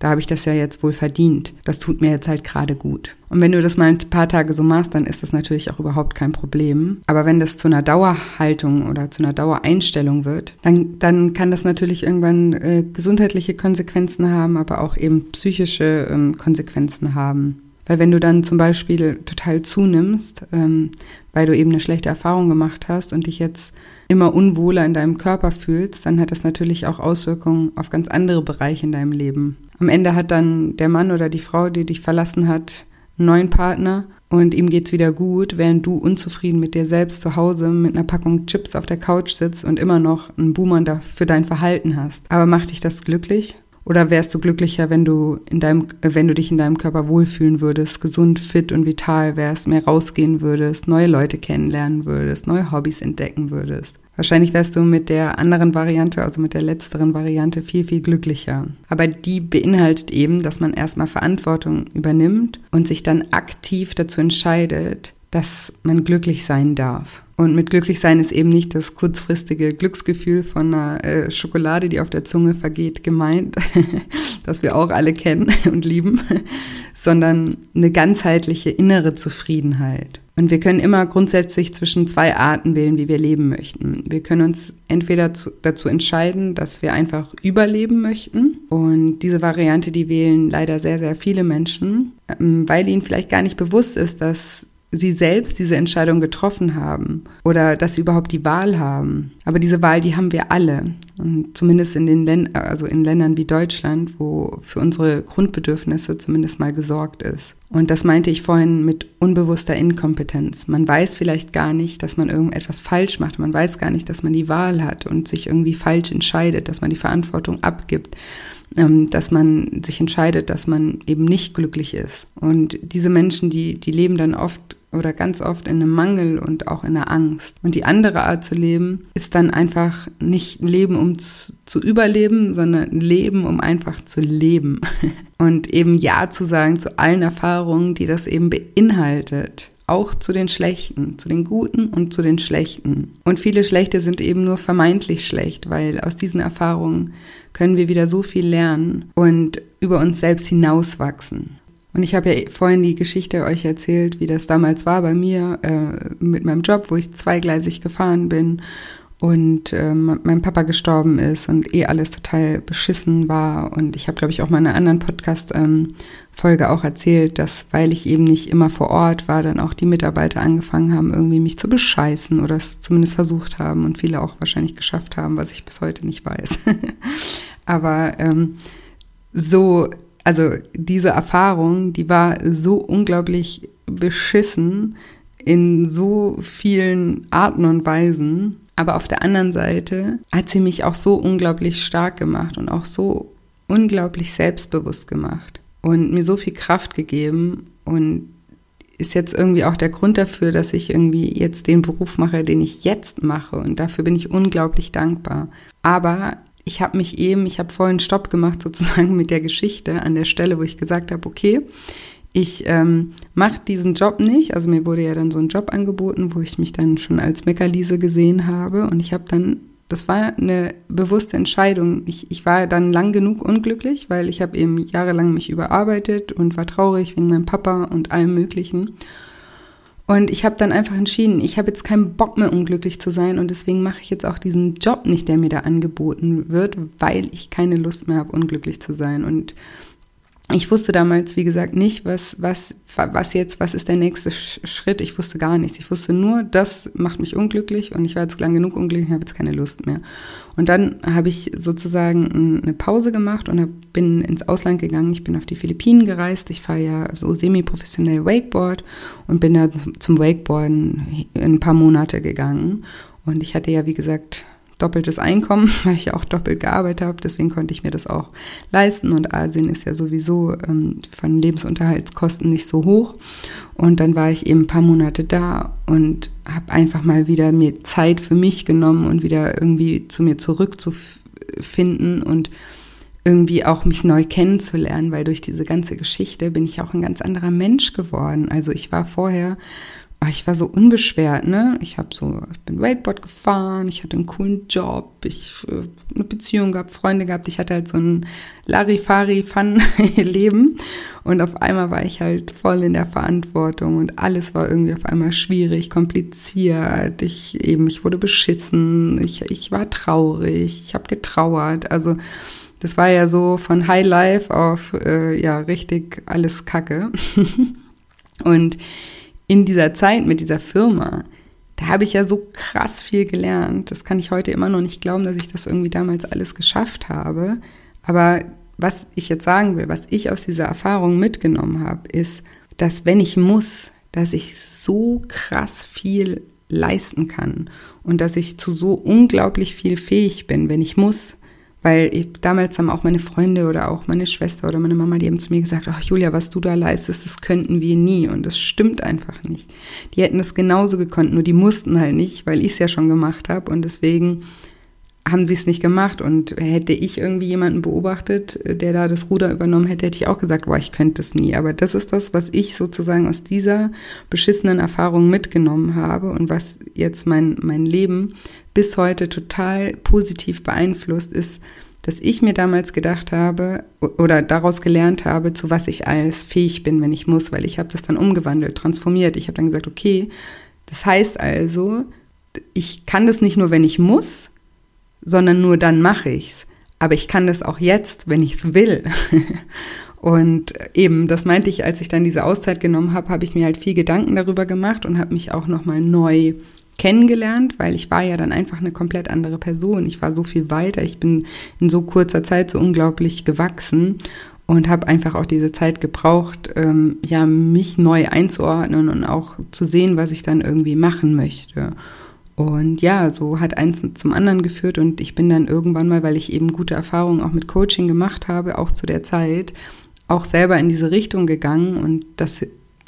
da habe ich das ja jetzt wohl verdient. Das tut mir jetzt halt gerade gut. Und wenn du das mal ein paar Tage so machst, dann ist das natürlich auch überhaupt kein Problem. Aber wenn das zu einer Dauerhaltung oder zu einer Dauereinstellung wird, dann, dann kann das natürlich irgendwann äh, gesundheitliche Konsequenzen haben, aber auch eben psychische ähm, Konsequenzen haben. Weil wenn du dann zum Beispiel total zunimmst, ähm, weil du eben eine schlechte Erfahrung gemacht hast und dich jetzt immer unwohler in deinem Körper fühlst, dann hat das natürlich auch Auswirkungen auf ganz andere Bereiche in deinem Leben. Am Ende hat dann der Mann oder die Frau, die dich verlassen hat, einen neuen Partner und ihm geht's wieder gut, während du unzufrieden mit dir selbst zu Hause mit einer Packung Chips auf der Couch sitzt und immer noch einen Boomer für dein Verhalten hast. Aber macht dich das glücklich? Oder wärst du glücklicher, wenn du in deinem, wenn du dich in deinem Körper wohlfühlen würdest, gesund, fit und vital wärst, mehr rausgehen würdest, neue Leute kennenlernen würdest, neue Hobbys entdecken würdest? Wahrscheinlich wärst du mit der anderen Variante, also mit der letzteren Variante, viel, viel glücklicher. Aber die beinhaltet eben, dass man erstmal Verantwortung übernimmt und sich dann aktiv dazu entscheidet, dass man glücklich sein darf. Und mit glücklich sein ist eben nicht das kurzfristige Glücksgefühl von einer äh, Schokolade, die auf der Zunge vergeht, gemeint, das wir auch alle kennen und lieben, sondern eine ganzheitliche innere Zufriedenheit. Und wir können immer grundsätzlich zwischen zwei Arten wählen, wie wir leben möchten. Wir können uns entweder zu, dazu entscheiden, dass wir einfach überleben möchten. Und diese Variante, die wählen leider sehr, sehr viele Menschen, ähm, weil ihnen vielleicht gar nicht bewusst ist, dass sie selbst diese Entscheidung getroffen haben oder dass sie überhaupt die Wahl haben. Aber diese Wahl, die haben wir alle. Und zumindest in den Ländern, also in Ländern wie Deutschland, wo für unsere Grundbedürfnisse zumindest mal gesorgt ist. Und das meinte ich vorhin mit unbewusster Inkompetenz. Man weiß vielleicht gar nicht, dass man irgendetwas falsch macht. Man weiß gar nicht, dass man die Wahl hat und sich irgendwie falsch entscheidet, dass man die Verantwortung abgibt, ähm, dass man sich entscheidet, dass man eben nicht glücklich ist. Und diese Menschen, die, die leben dann oft oder ganz oft in einem Mangel und auch in einer Angst. Und die andere Art zu leben ist dann einfach nicht Leben, um zu, zu überleben, sondern Leben, um einfach zu leben. Und eben Ja zu sagen zu allen Erfahrungen, die das eben beinhaltet auch zu den Schlechten, zu den Guten und zu den Schlechten. Und viele Schlechte sind eben nur vermeintlich schlecht, weil aus diesen Erfahrungen können wir wieder so viel lernen und über uns selbst hinauswachsen. Und ich habe ja vorhin die Geschichte euch erzählt, wie das damals war bei mir äh, mit meinem Job, wo ich zweigleisig gefahren bin und ähm, mein Papa gestorben ist und eh alles total beschissen war. Und ich habe, glaube ich, auch mal in einer anderen Podcast-Folge ähm, auch erzählt, dass, weil ich eben nicht immer vor Ort war, dann auch die Mitarbeiter angefangen haben, irgendwie mich zu bescheißen oder es zumindest versucht haben und viele auch wahrscheinlich geschafft haben, was ich bis heute nicht weiß. Aber ähm, so also diese Erfahrung, die war so unglaublich beschissen in so vielen Arten und Weisen. Aber auf der anderen Seite hat sie mich auch so unglaublich stark gemacht und auch so unglaublich selbstbewusst gemacht und mir so viel Kraft gegeben und ist jetzt irgendwie auch der Grund dafür, dass ich irgendwie jetzt den Beruf mache, den ich jetzt mache und dafür bin ich unglaublich dankbar. Aber ich habe mich eben, ich habe vorhin Stopp gemacht sozusagen mit der Geschichte an der Stelle, wo ich gesagt habe, okay, ich ähm, mache diesen Job nicht. Also mir wurde ja dann so ein Job angeboten, wo ich mich dann schon als Meckerliese gesehen habe. Und ich habe dann, das war eine bewusste Entscheidung. Ich, ich war dann lang genug unglücklich, weil ich habe eben jahrelang mich überarbeitet und war traurig wegen meinem Papa und allem Möglichen. Und ich habe dann einfach entschieden, ich habe jetzt keinen Bock mehr unglücklich zu sein und deswegen mache ich jetzt auch diesen Job nicht, der mir da angeboten wird, weil ich keine Lust mehr habe, unglücklich zu sein. Und ich wusste damals, wie gesagt, nicht, was, was, was jetzt, was ist der nächste Schritt. Ich wusste gar nichts. Ich wusste nur, das macht mich unglücklich und ich war jetzt lang genug unglücklich und habe jetzt keine Lust mehr. Und dann habe ich sozusagen eine Pause gemacht und bin ins Ausland gegangen. Ich bin auf die Philippinen gereist. Ich fahre ja so semi-professionell Wakeboard und bin da zum Wakeboarden ein paar Monate gegangen. Und ich hatte ja, wie gesagt, doppeltes Einkommen, weil ich auch doppelt gearbeitet habe. Deswegen konnte ich mir das auch leisten. Und Asien ist ja sowieso ähm, von Lebensunterhaltskosten nicht so hoch. Und dann war ich eben ein paar Monate da und habe einfach mal wieder mir Zeit für mich genommen und wieder irgendwie zu mir zurückzufinden und irgendwie auch mich neu kennenzulernen, weil durch diese ganze Geschichte bin ich auch ein ganz anderer Mensch geworden. Also ich war vorher ich war so unbeschwert, ne? Ich habe so, ich bin Wakeboard gefahren, ich hatte einen coolen Job, ich äh, eine Beziehung gehabt, Freunde gehabt, ich hatte halt so ein Larifari-Fun-Leben. Und auf einmal war ich halt voll in der Verantwortung und alles war irgendwie auf einmal schwierig, kompliziert, ich eben, ich wurde beschissen, ich, ich war traurig, ich habe getrauert, also das war ja so von High Life auf, äh, ja, richtig alles Kacke. Und in dieser Zeit mit dieser Firma, da habe ich ja so krass viel gelernt. Das kann ich heute immer noch nicht glauben, dass ich das irgendwie damals alles geschafft habe. Aber was ich jetzt sagen will, was ich aus dieser Erfahrung mitgenommen habe, ist, dass wenn ich muss, dass ich so krass viel leisten kann und dass ich zu so unglaublich viel fähig bin, wenn ich muss. Weil ich, damals haben auch meine Freunde oder auch meine Schwester oder meine Mama, die haben zu mir gesagt, ach Julia, was du da leistest, das könnten wir nie. Und das stimmt einfach nicht. Die hätten das genauso gekonnt, nur die mussten halt nicht, weil ich es ja schon gemacht habe. Und deswegen haben sie es nicht gemacht. Und hätte ich irgendwie jemanden beobachtet, der da das Ruder übernommen hätte, hätte ich auch gesagt, boah, ich könnte es nie. Aber das ist das, was ich sozusagen aus dieser beschissenen Erfahrung mitgenommen habe und was jetzt mein, mein Leben bis heute total positiv beeinflusst, ist, dass ich mir damals gedacht habe oder daraus gelernt habe, zu was ich alles fähig bin, wenn ich muss, weil ich habe das dann umgewandelt, transformiert. Ich habe dann gesagt, okay, das heißt also, ich kann das nicht nur, wenn ich muss, sondern nur dann mache ich's. Aber ich kann das auch jetzt, wenn ich es will. und eben, das meinte ich, als ich dann diese Auszeit genommen habe, habe ich mir halt viel Gedanken darüber gemacht und habe mich auch nochmal neu kennengelernt, weil ich war ja dann einfach eine komplett andere Person. Ich war so viel weiter, ich bin in so kurzer Zeit so unglaublich gewachsen und habe einfach auch diese Zeit gebraucht, ähm, ja, mich neu einzuordnen und auch zu sehen, was ich dann irgendwie machen möchte. Und ja, so hat eins zum anderen geführt und ich bin dann irgendwann mal, weil ich eben gute Erfahrungen auch mit Coaching gemacht habe, auch zu der Zeit, auch selber in diese Richtung gegangen und das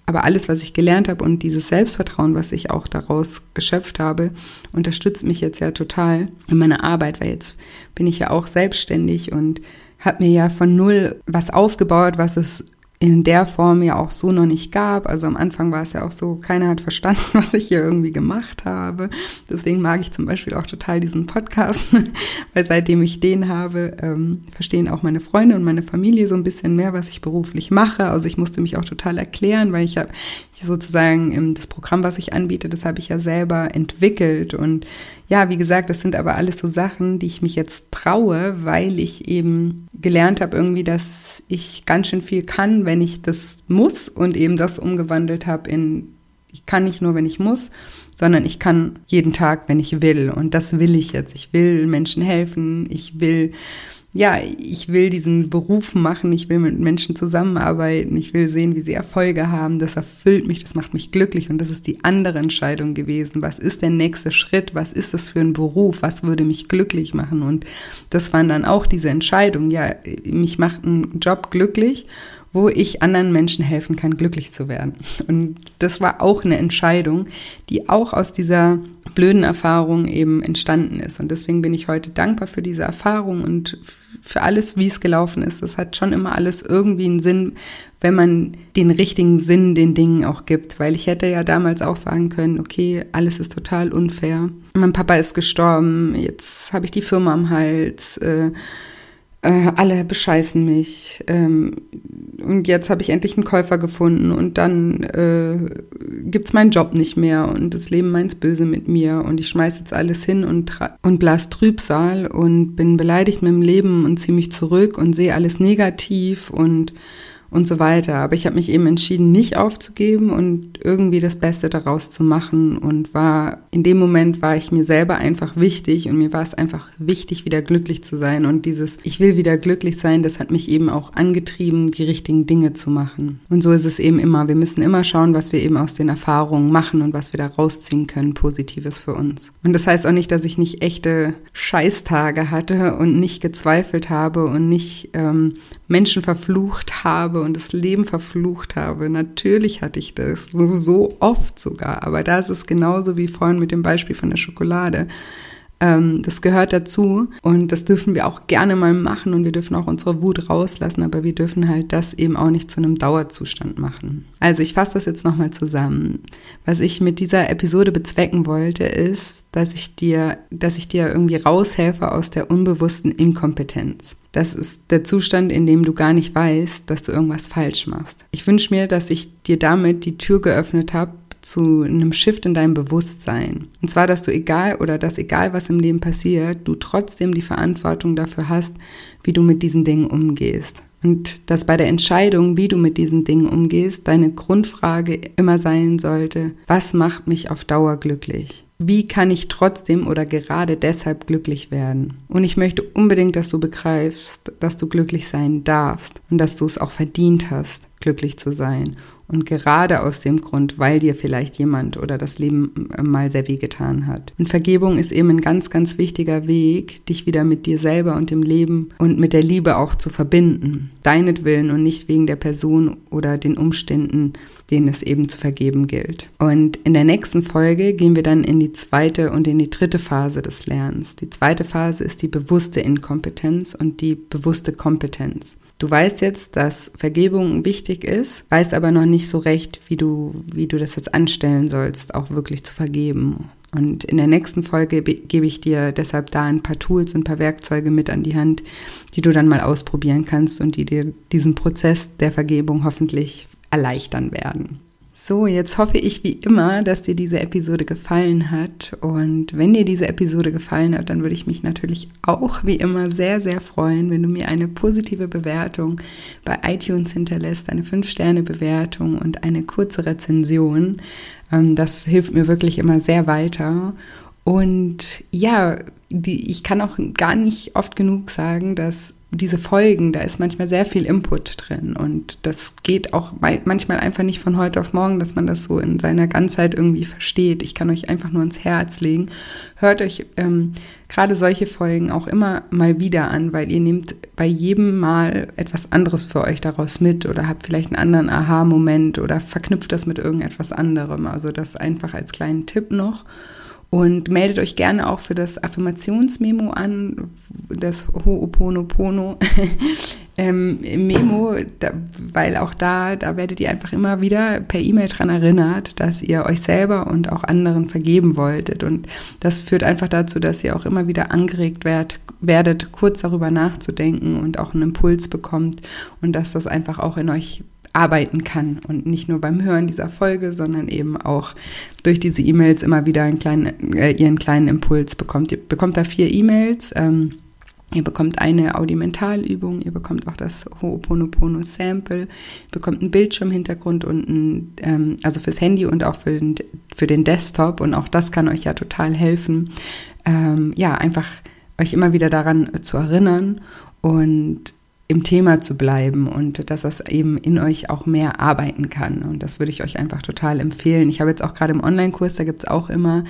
aber alles, was ich gelernt habe und dieses Selbstvertrauen, was ich auch daraus geschöpft habe, unterstützt mich jetzt ja total. In meiner Arbeit, weil jetzt bin ich ja auch selbstständig und habe mir ja von null was aufgebaut, was es in der Form ja auch so noch nicht gab. Also am Anfang war es ja auch so, keiner hat verstanden, was ich hier irgendwie gemacht habe. Deswegen mag ich zum Beispiel auch total diesen Podcast, weil seitdem ich den habe, ähm, verstehen auch meine Freunde und meine Familie so ein bisschen mehr, was ich beruflich mache. Also ich musste mich auch total erklären, weil ich habe sozusagen ähm, das Programm, was ich anbiete, das habe ich ja selber entwickelt und ja, wie gesagt, das sind aber alles so Sachen, die ich mich jetzt traue, weil ich eben gelernt habe irgendwie, dass ich ganz schön viel kann, wenn ich das muss und eben das umgewandelt habe in, ich kann nicht nur, wenn ich muss, sondern ich kann jeden Tag, wenn ich will. Und das will ich jetzt. Ich will Menschen helfen. Ich will ja, ich will diesen Beruf machen, ich will mit Menschen zusammenarbeiten, ich will sehen, wie sie Erfolge haben. Das erfüllt mich, das macht mich glücklich und das ist die andere Entscheidung gewesen. Was ist der nächste Schritt? Was ist das für ein Beruf? Was würde mich glücklich machen? Und das waren dann auch diese Entscheidungen. Ja, mich macht ein Job glücklich wo ich anderen Menschen helfen kann, glücklich zu werden. Und das war auch eine Entscheidung, die auch aus dieser blöden Erfahrung eben entstanden ist. Und deswegen bin ich heute dankbar für diese Erfahrung und alles, wie es gelaufen ist. Es hat schon immer alles irgendwie einen Sinn, wenn man den richtigen Sinn den Dingen auch gibt. Weil ich hätte ja damals auch sagen können, okay, alles ist total unfair. Mein Papa ist gestorben, jetzt habe ich die Firma am Hals. Äh, äh, alle bescheißen mich. Ähm, und jetzt habe ich endlich einen Käufer gefunden und dann äh, es meinen Job nicht mehr und das Leben meins böse mit mir und ich schmeiße jetzt alles hin und, und blas Trübsal und bin beleidigt mit dem Leben und ziehe mich zurück und sehe alles negativ und und so weiter. Aber ich habe mich eben entschieden, nicht aufzugeben und irgendwie das Beste daraus zu machen und war in dem Moment war ich mir selber einfach wichtig und mir war es einfach wichtig, wieder glücklich zu sein und dieses ich will wieder glücklich sein, das hat mich eben auch angetrieben, die richtigen Dinge zu machen. Und so ist es eben immer. Wir müssen immer schauen, was wir eben aus den Erfahrungen machen und was wir da rausziehen können, Positives für uns. Und das heißt auch nicht, dass ich nicht echte Scheißtage hatte und nicht gezweifelt habe und nicht ähm, Menschen verflucht habe und das Leben verflucht habe. Natürlich hatte ich das, so oft sogar. Aber da ist es genauso wie vorhin mit dem Beispiel von der Schokolade. Ähm, das gehört dazu und das dürfen wir auch gerne mal machen und wir dürfen auch unsere Wut rauslassen, aber wir dürfen halt das eben auch nicht zu einem Dauerzustand machen. Also ich fasse das jetzt nochmal zusammen. Was ich mit dieser Episode bezwecken wollte, ist, dass ich dir, dass ich dir irgendwie raushelfe aus der unbewussten Inkompetenz. Das ist der Zustand, in dem du gar nicht weißt, dass du irgendwas falsch machst. Ich wünsche mir, dass ich dir damit die Tür geöffnet habe zu einem Shift in deinem Bewusstsein. Und zwar, dass du egal oder dass egal was im Leben passiert, du trotzdem die Verantwortung dafür hast, wie du mit diesen Dingen umgehst. Und dass bei der Entscheidung, wie du mit diesen Dingen umgehst, deine Grundfrage immer sein sollte, was macht mich auf Dauer glücklich? Wie kann ich trotzdem oder gerade deshalb glücklich werden? Und ich möchte unbedingt, dass du begreifst, dass du glücklich sein darfst und dass du es auch verdient hast, glücklich zu sein und gerade aus dem Grund, weil dir vielleicht jemand oder das Leben äh, mal sehr weh getan hat. Und Vergebung ist eben ein ganz, ganz wichtiger Weg, dich wieder mit dir selber und dem Leben und mit der Liebe auch zu verbinden. Deinetwillen und nicht wegen der Person oder den Umständen, denen es eben zu vergeben gilt. Und in der nächsten Folge gehen wir dann in die zweite und in die dritte Phase des Lernens. Die zweite Phase ist die bewusste Inkompetenz und die bewusste Kompetenz. Du weißt jetzt, dass Vergebung wichtig ist, weißt aber noch nicht so recht, wie du, wie du das jetzt anstellen sollst, auch wirklich zu vergeben. Und in der nächsten Folge gebe ich dir deshalb da ein paar Tools, ein paar Werkzeuge mit an die Hand, die du dann mal ausprobieren kannst und die dir diesen Prozess der Vergebung hoffentlich erleichtern werden. So, jetzt hoffe ich wie immer, dass dir diese Episode gefallen hat. Und wenn dir diese Episode gefallen hat, dann würde ich mich natürlich auch wie immer sehr, sehr freuen, wenn du mir eine positive Bewertung bei iTunes hinterlässt, eine 5-Sterne-Bewertung und eine kurze Rezension. Ähm, das hilft mir wirklich immer sehr weiter. Und ja, die, ich kann auch gar nicht oft genug sagen, dass diese Folgen, da ist manchmal sehr viel Input drin und das geht auch manchmal einfach nicht von heute auf morgen, dass man das so in seiner Ganzheit irgendwie versteht. Ich kann euch einfach nur ins Herz legen. Hört euch ähm, gerade solche Folgen auch immer mal wieder an, weil ihr nehmt bei jedem Mal etwas anderes für euch daraus mit oder habt vielleicht einen anderen Aha-Moment oder verknüpft das mit irgendetwas anderem. Also das einfach als kleinen Tipp noch. Und meldet euch gerne auch für das Affirmationsmemo an, das Ho'oponopono ähm, Memo, da, weil auch da, da werdet ihr einfach immer wieder per E-Mail dran erinnert, dass ihr euch selber und auch anderen vergeben wolltet. Und das führt einfach dazu, dass ihr auch immer wieder angeregt werd, werdet, kurz darüber nachzudenken und auch einen Impuls bekommt und dass das einfach auch in euch arbeiten kann und nicht nur beim Hören dieser Folge, sondern eben auch durch diese E-Mails immer wieder einen kleinen, äh, ihren kleinen Impuls bekommt. Ihr bekommt da vier E-Mails. Ähm, Ihr bekommt eine Audimentalübung, ihr bekommt auch das Ho'oponopono Sample, ihr bekommt einen Bildschirmhintergrund und ein, ähm, also fürs Handy und auch für den, für den Desktop und auch das kann euch ja total helfen, ähm, ja, einfach euch immer wieder daran zu erinnern und im Thema zu bleiben und dass das eben in euch auch mehr arbeiten kann. Und das würde ich euch einfach total empfehlen. Ich habe jetzt auch gerade im Online-Kurs, da gibt es auch immer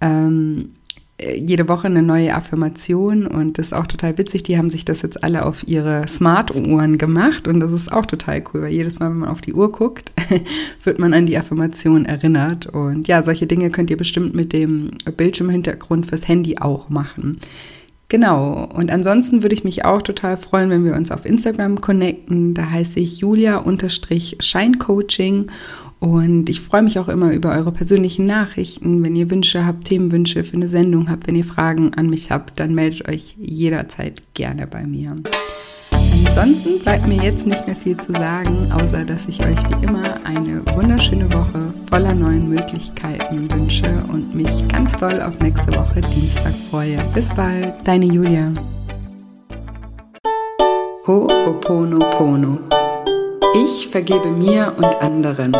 ähm, jede Woche eine neue Affirmation und das ist auch total witzig. Die haben sich das jetzt alle auf ihre Smart-Uhren gemacht und das ist auch total cool, weil jedes Mal, wenn man auf die Uhr guckt, wird man an die Affirmation erinnert. Und ja, solche Dinge könnt ihr bestimmt mit dem Bildschirmhintergrund fürs Handy auch machen. Genau, und ansonsten würde ich mich auch total freuen, wenn wir uns auf Instagram connecten. Da heiße ich Julia-Scheincoaching und ich freue mich auch immer über eure persönlichen Nachrichten. Wenn ihr Wünsche habt, Themenwünsche für eine Sendung habt, wenn ihr Fragen an mich habt, dann meldet euch jederzeit gerne bei mir. Ansonsten bleibt mir jetzt nicht mehr viel zu sagen, außer dass ich euch wie immer eine wunderschöne Woche voller neuen Möglichkeiten wünsche und mich ganz doll auf nächste Woche Dienstag freue. Bis bald, deine Julia. Ho'oponopono. Ich vergebe mir und anderen.